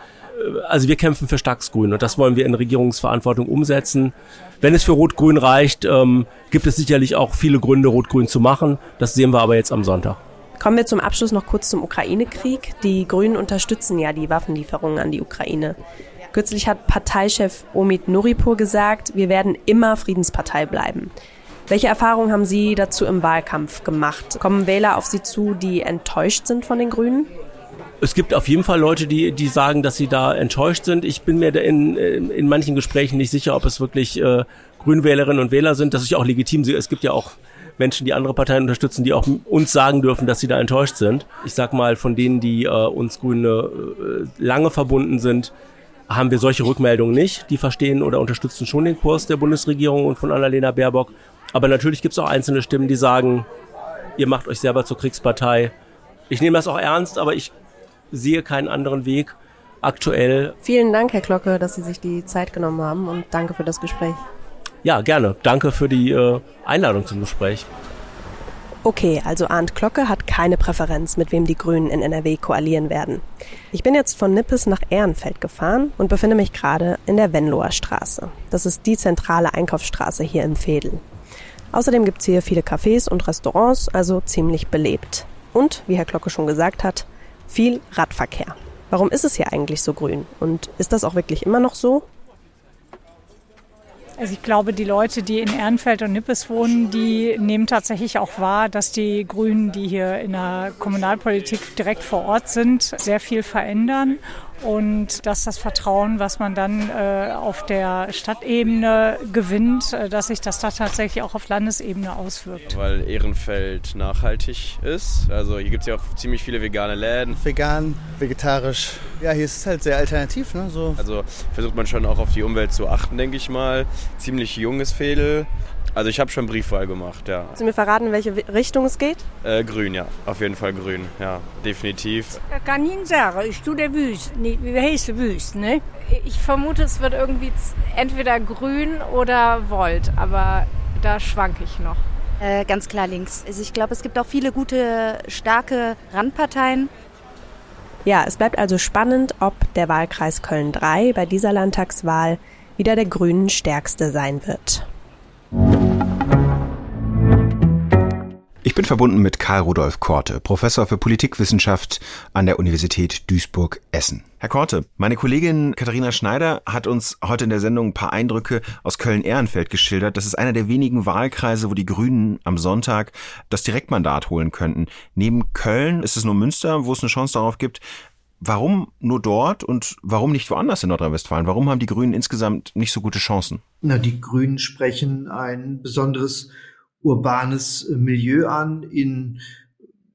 Also wir kämpfen für Starksgrün und das wollen wir in Regierungsverantwortung umsetzen. Wenn es für Rot-Grün reicht, ähm, gibt es sicherlich auch viele Gründe, Rot-Grün zu machen. Das sehen wir aber jetzt am Sonntag. Kommen wir zum Abschluss noch kurz zum Ukraine-Krieg. Die Grünen unterstützen ja die Waffenlieferungen an die Ukraine. Kürzlich hat Parteichef Omid Nuripur gesagt, wir werden immer Friedenspartei bleiben. Welche Erfahrungen haben Sie dazu im Wahlkampf gemacht? Kommen Wähler auf Sie zu, die enttäuscht sind von den Grünen? Es gibt auf jeden Fall Leute, die, die sagen, dass sie da enttäuscht sind. Ich bin mir in, in manchen Gesprächen nicht sicher, ob es wirklich äh, Grünwählerinnen und Wähler sind. Das ist auch legitim. Es gibt ja auch Menschen, die andere Parteien unterstützen, die auch uns sagen dürfen, dass sie da enttäuscht sind. Ich sag mal, von denen, die äh, uns Grüne äh, lange verbunden sind, haben wir solche Rückmeldungen nicht. Die verstehen oder unterstützen schon den Kurs der Bundesregierung und von Annalena Baerbock. Aber natürlich gibt es auch einzelne Stimmen, die sagen, ihr macht euch selber zur Kriegspartei. Ich nehme das auch ernst, aber ich sehe keinen anderen Weg aktuell. Vielen Dank, Herr Glocke, dass Sie sich die Zeit genommen haben und danke für das Gespräch. Ja, gerne. Danke für die äh, Einladung zum Gespräch. Okay, also Arndt Glocke hat keine Präferenz, mit wem die Grünen in NRW koalieren werden. Ich bin jetzt von Nippes nach Ehrenfeld gefahren und befinde mich gerade in der Venloer Straße. Das ist die zentrale Einkaufsstraße hier im Veedel. Außerdem gibt's hier viele Cafés und Restaurants, also ziemlich belebt. Und, wie Herr Glocke schon gesagt hat, viel Radverkehr. Warum ist es hier eigentlich so grün? Und ist das auch wirklich immer noch so? Also ich glaube, die Leute, die in Ehrenfeld und Nippes wohnen, die nehmen tatsächlich auch wahr, dass die Grünen, die hier in der Kommunalpolitik direkt vor Ort sind, sehr viel verändern und dass das Vertrauen, was man dann äh, auf der Stadtebene gewinnt, äh, dass sich das da tatsächlich auch auf Landesebene auswirkt. Weil Ehrenfeld nachhaltig ist. Also hier gibt es ja auch ziemlich viele vegane Läden. Vegan, vegetarisch. Ja, hier ist es halt sehr alternativ. Ne? So. Also versucht man schon auch auf die Umwelt zu achten, denke ich mal. Ziemlich junges Fädel. Also ich habe schon Briefwahl gemacht, ja. Sie mir verraten, in welche Richtung es geht? Äh, grün, ja. Auf jeden Fall grün, ja. Definitiv. Ich kann Ihnen sagen, ich tue der Wüst. Nee, wie heißt der Wüst, ne? Ich vermute, es wird irgendwie entweder grün oder Volt, aber da schwanke ich noch. Äh, ganz klar links. Also ich glaube, es gibt auch viele gute, starke Randparteien. Ja, es bleibt also spannend, ob der Wahlkreis Köln 3 bei dieser Landtagswahl wieder der Grünen stärkste sein wird. Ich bin verbunden mit Karl Rudolf Korte, Professor für Politikwissenschaft an der Universität Duisburg-Essen. Herr Korte, meine Kollegin Katharina Schneider hat uns heute in der Sendung ein paar Eindrücke aus Köln-Ehrenfeld geschildert. Das ist einer der wenigen Wahlkreise, wo die Grünen am Sonntag das Direktmandat holen könnten. Neben Köln ist es nur Münster, wo es eine Chance darauf gibt. Warum nur dort und warum nicht woanders in Nordrhein-Westfalen? Warum haben die Grünen insgesamt nicht so gute Chancen? Na, die Grünen sprechen ein besonderes urbanes äh, Milieu an in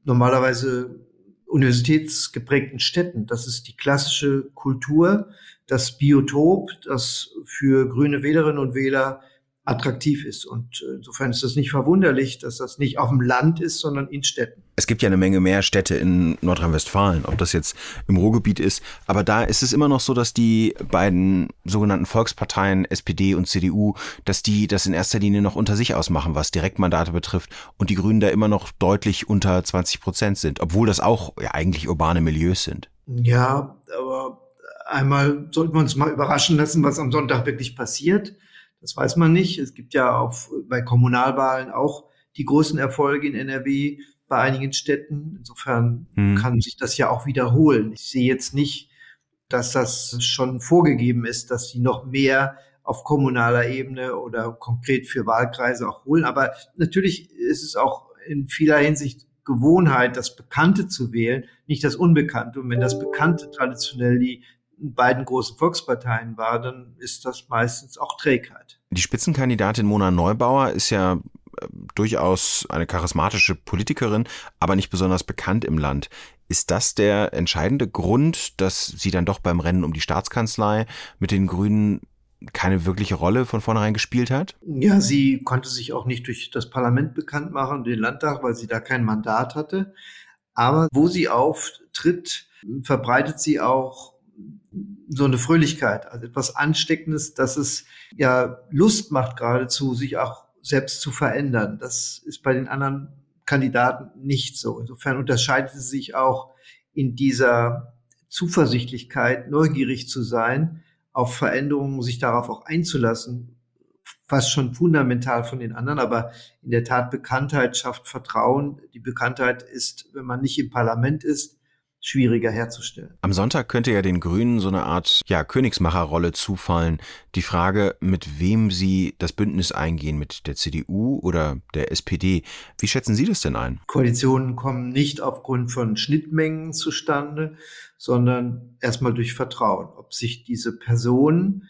normalerweise universitätsgeprägten Städten. Das ist die klassische Kultur, das Biotop, das für grüne Wählerinnen und Wähler attraktiv ist. Und äh, insofern ist das nicht verwunderlich, dass das nicht auf dem Land ist, sondern in Städten. Es gibt ja eine Menge mehr Städte in Nordrhein-Westfalen, ob das jetzt im Ruhrgebiet ist. Aber da ist es immer noch so, dass die beiden sogenannten Volksparteien, SPD und CDU, dass die das in erster Linie noch unter sich ausmachen, was Direktmandate betrifft. Und die Grünen da immer noch deutlich unter 20 Prozent sind, obwohl das auch ja eigentlich urbane Milieus sind. Ja, aber einmal sollten wir uns mal überraschen lassen, was am Sonntag wirklich passiert. Das weiß man nicht. Es gibt ja auf, bei Kommunalwahlen auch die großen Erfolge in NRW. bei einigen Städten. Insofern hm. kann sich das ja auch wiederholen. Ich sehe jetzt nicht, dass das schon vorgegeben ist, dass sie noch mehr auf kommunaler Ebene oder konkret für Wahlkreise auch holen. Aber natürlich ist es auch in vieler Hinsicht Gewohnheit, das Bekannte zu wählen, nicht das Unbekannte. Und wenn das Bekannte traditionell die beiden großen Volksparteien war, dann ist das meistens auch Trägheit. Die Spitzenkandidatin Mona Neubauer ist ja äh, durchaus eine charismatische Politikerin, aber nicht besonders bekannt im Land. Ist das der entscheidende Grund, dass sie dann doch beim Rennen um die Staatskanzlei mit den Grünen keine wirkliche Rolle von vornherein gespielt hat? Ja, sie konnte sich auch nicht durch das Parlament bekannt machen, den Landtag, weil sie da kein Mandat hatte. Aber wo sie auftritt, verbreitet sie auch so eine Fröhlichkeit, also etwas Ansteckendes, dass es ja Lust macht geradezu, sich auch selbst zu verändern. Das ist bei den anderen Kandidaten nicht so. Insofern unterscheidet sie sich auch in dieser Zuversichtlichkeit, neugierig zu sein, auf Veränderungen, sich darauf auch einzulassen, fast schon fundamental von den anderen, aber in der Tat Bekanntheit schafft Vertrauen. Die Bekanntheit ist, wenn man nicht im Parlament ist, schwieriger herzustellen. Am Sonntag könnte ja den Grünen so eine Art ja, Königsmacherrolle zufallen. Die Frage, mit wem sie das Bündnis eingehen, mit der CDU oder der SPD. Wie schätzen Sie das denn ein? Koalitionen kommen nicht aufgrund von Schnittmengen zustande, sondern erstmal durch Vertrauen. Ob sich diese Personen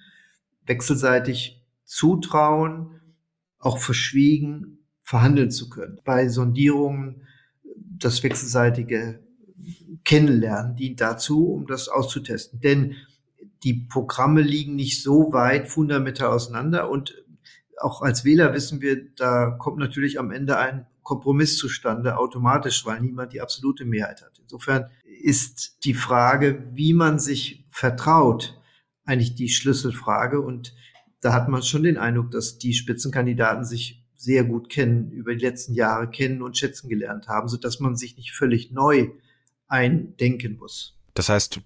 wechselseitig zutrauen, auch verschwiegen verhandeln zu können. Bei Sondierungen das wechselseitige Kennenlernen dient dazu, um das auszutesten. Denn die Programme liegen nicht so weit fundamental auseinander und auch als Wähler wissen wir, da kommt natürlich am Ende ein Kompromiss zustande, automatisch, weil niemand die absolute Mehrheit hat. Insofern ist die Frage, wie man sich vertraut, eigentlich die Schlüsselfrage. Und da hat man schon den Eindruck, dass die Spitzenkandidaten sich sehr gut kennen, über die letzten Jahre kennen und schätzen gelernt haben, so dass man sich nicht völlig neu eindenken muss. Das heißt,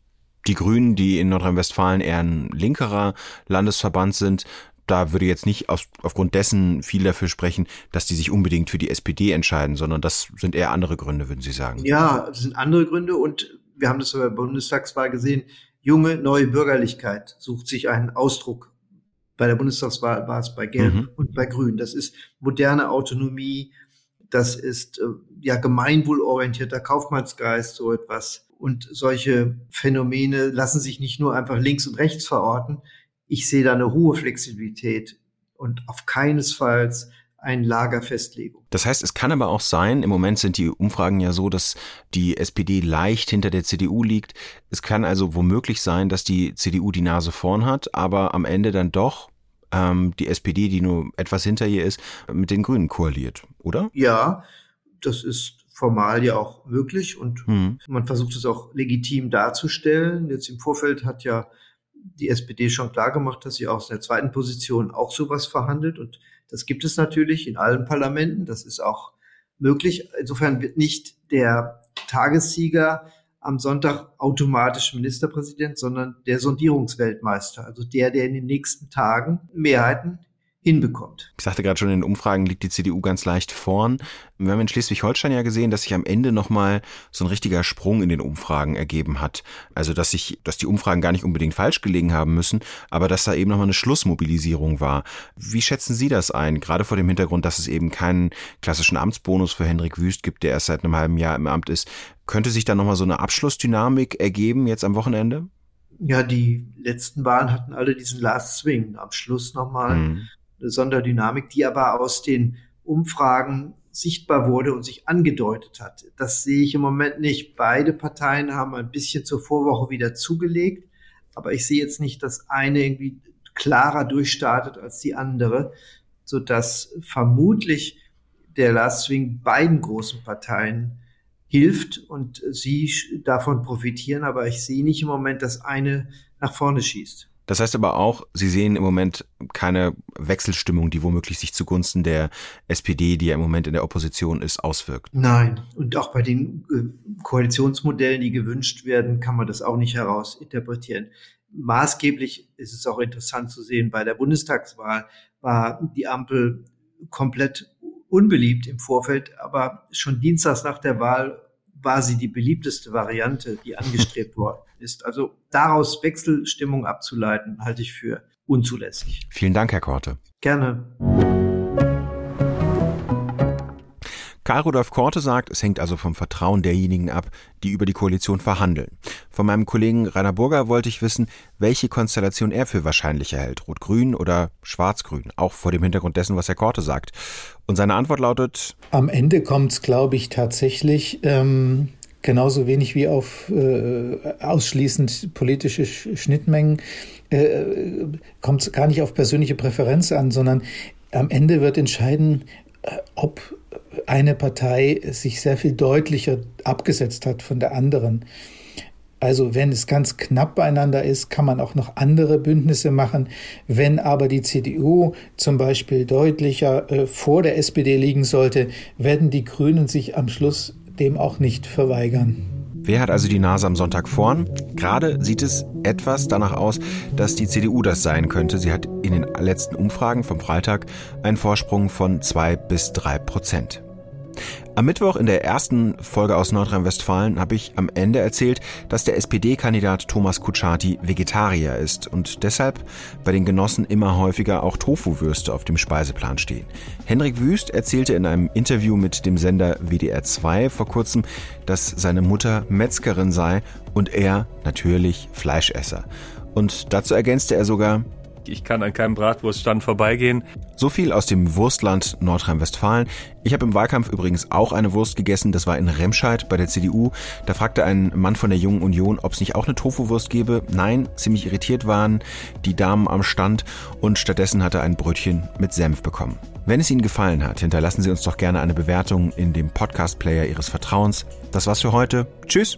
die Grünen, die in Nordrhein-Westfalen eher ein linkerer Landesverband sind, da würde jetzt nicht aus, aufgrund dessen viel dafür sprechen, dass die sich unbedingt für die SPD entscheiden, sondern das sind eher andere Gründe, würden Sie sagen. Ja, das sind andere Gründe und wir haben das bei der Bundestagswahl gesehen. Junge, neue Bürgerlichkeit sucht sich einen Ausdruck. Bei der Bundestagswahl war es bei Gelb mhm. und bei Grün. Das ist moderne Autonomie, das ist äh, ja gemeinwohlorientierter Kaufmannsgeist, so etwas. Und solche Phänomene lassen sich nicht nur einfach links und rechts verorten, ich sehe da eine hohe Flexibilität und auf keinesfalls ein Lagerfestlegung. Das heißt, es kann aber auch sein, im Moment sind die Umfragen ja so, dass die SPD leicht hinter der CDU liegt. Es kann also womöglich sein, dass die CDU die Nase vorn hat, aber am Ende dann doch ähm, die SPD, die nur etwas hinter ihr ist, mit den Grünen koaliert, oder? Ja, das ist formal ja auch möglich und hm. man versucht es auch legitim darzustellen. Jetzt im Vorfeld hat ja die SPD schon klar gemacht, dass sie aus der zweiten Position auch sowas verhandelt. Und das gibt es natürlich in allen Parlamenten. Das ist auch möglich. Insofern wird nicht der Tagessieger am Sonntag automatisch Ministerpräsident, sondern der Sondierungsweltmeister, also der, der in den nächsten Tagen Mehrheiten hinbekommt. Ich sagte gerade schon, in den Umfragen liegt die CDU ganz leicht vorn. Wir haben in Schleswig-Holstein ja gesehen, dass sich am Ende nochmal so ein richtiger Sprung in den Umfragen ergeben hat. Also, dass sich, dass die Umfragen gar nicht unbedingt falsch gelegen haben müssen, aber dass da eben nochmal eine Schlussmobilisierung war. Wie schätzen Sie das ein? Gerade vor dem Hintergrund, dass es eben keinen klassischen Amtsbonus für Henrik Wüst gibt, der erst seit einem halben Jahr im Amt ist. Könnte sich da nochmal so eine Abschlussdynamik ergeben jetzt am Wochenende? Ja, die letzten Wahlen hatten alle diesen Last Swing. Am Schluss nochmal mhm Sonderdynamik, die aber aus den Umfragen sichtbar wurde und sich angedeutet hat. Das sehe ich im Moment nicht. Beide Parteien haben ein bisschen zur Vorwoche wieder zugelegt, aber ich sehe jetzt nicht, dass eine irgendwie klarer durchstartet als die andere, so dass vermutlich der Last Swing beiden großen Parteien hilft und sie davon profitieren, aber ich sehe nicht im Moment, dass eine nach vorne schießt. Das heißt aber auch, Sie sehen im Moment keine Wechselstimmung, die womöglich sich zugunsten der SPD, die ja im Moment in der Opposition ist, auswirkt. Nein. Und auch bei den äh, Koalitionsmodellen, die gewünscht werden, kann man das auch nicht herausinterpretieren. Maßgeblich ist es auch interessant zu sehen, bei der Bundestagswahl war die Ampel komplett unbeliebt im Vorfeld, aber schon dienstags nach der Wahl war sie die beliebteste Variante, die angestrebt worden ist. Also daraus Wechselstimmung abzuleiten, halte ich für unzulässig. Vielen Dank, Herr Korte. Gerne. Karl Rudolf Korte sagt, es hängt also vom Vertrauen derjenigen ab, die über die Koalition verhandeln. Von meinem Kollegen Rainer Burger wollte ich wissen, welche Konstellation er für wahrscheinlicher hält, Rot-Grün oder Schwarz-Grün, auch vor dem Hintergrund dessen, was Herr Korte sagt. Und seine Antwort lautet: Am Ende kommt es, glaube ich, tatsächlich ähm, genauso wenig wie auf äh, ausschließend politische Schnittmengen, äh, kommt es gar nicht auf persönliche Präferenz an, sondern am Ende wird entscheiden, äh, ob eine Partei sich sehr viel deutlicher abgesetzt hat von der anderen. Also wenn es ganz knapp beieinander ist, kann man auch noch andere Bündnisse machen. Wenn aber die CDU zum Beispiel deutlicher äh, vor der SPD liegen sollte, werden die Grünen sich am Schluss dem auch nicht verweigern. Wer hat also die Nase am Sonntag vorn? Gerade sieht es etwas danach aus, dass die CDU das sein könnte. Sie hat in den letzten Umfragen vom Freitag einen Vorsprung von zwei bis drei Prozent. Am Mittwoch in der ersten Folge aus Nordrhein-Westfalen habe ich am Ende erzählt, dass der SPD-Kandidat Thomas Kutschaty Vegetarier ist und deshalb bei den Genossen immer häufiger auch Tofu-Würste auf dem Speiseplan stehen. Henrik Wüst erzählte in einem Interview mit dem Sender WDR 2 vor kurzem, dass seine Mutter Metzgerin sei und er natürlich Fleischesser. Und dazu ergänzte er sogar, ich kann an keinem Bratwurststand vorbeigehen. So viel aus dem Wurstland Nordrhein-Westfalen. Ich habe im Wahlkampf übrigens auch eine Wurst gegessen. Das war in Remscheid bei der CDU. Da fragte ein Mann von der Jungen Union, ob es nicht auch eine Tofu-Wurst gäbe. Nein, ziemlich irritiert waren die Damen am Stand und stattdessen hat er ein Brötchen mit Senf bekommen. Wenn es Ihnen gefallen hat, hinterlassen Sie uns doch gerne eine Bewertung in dem Podcast-Player Ihres Vertrauens. Das war's für heute. Tschüss!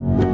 you.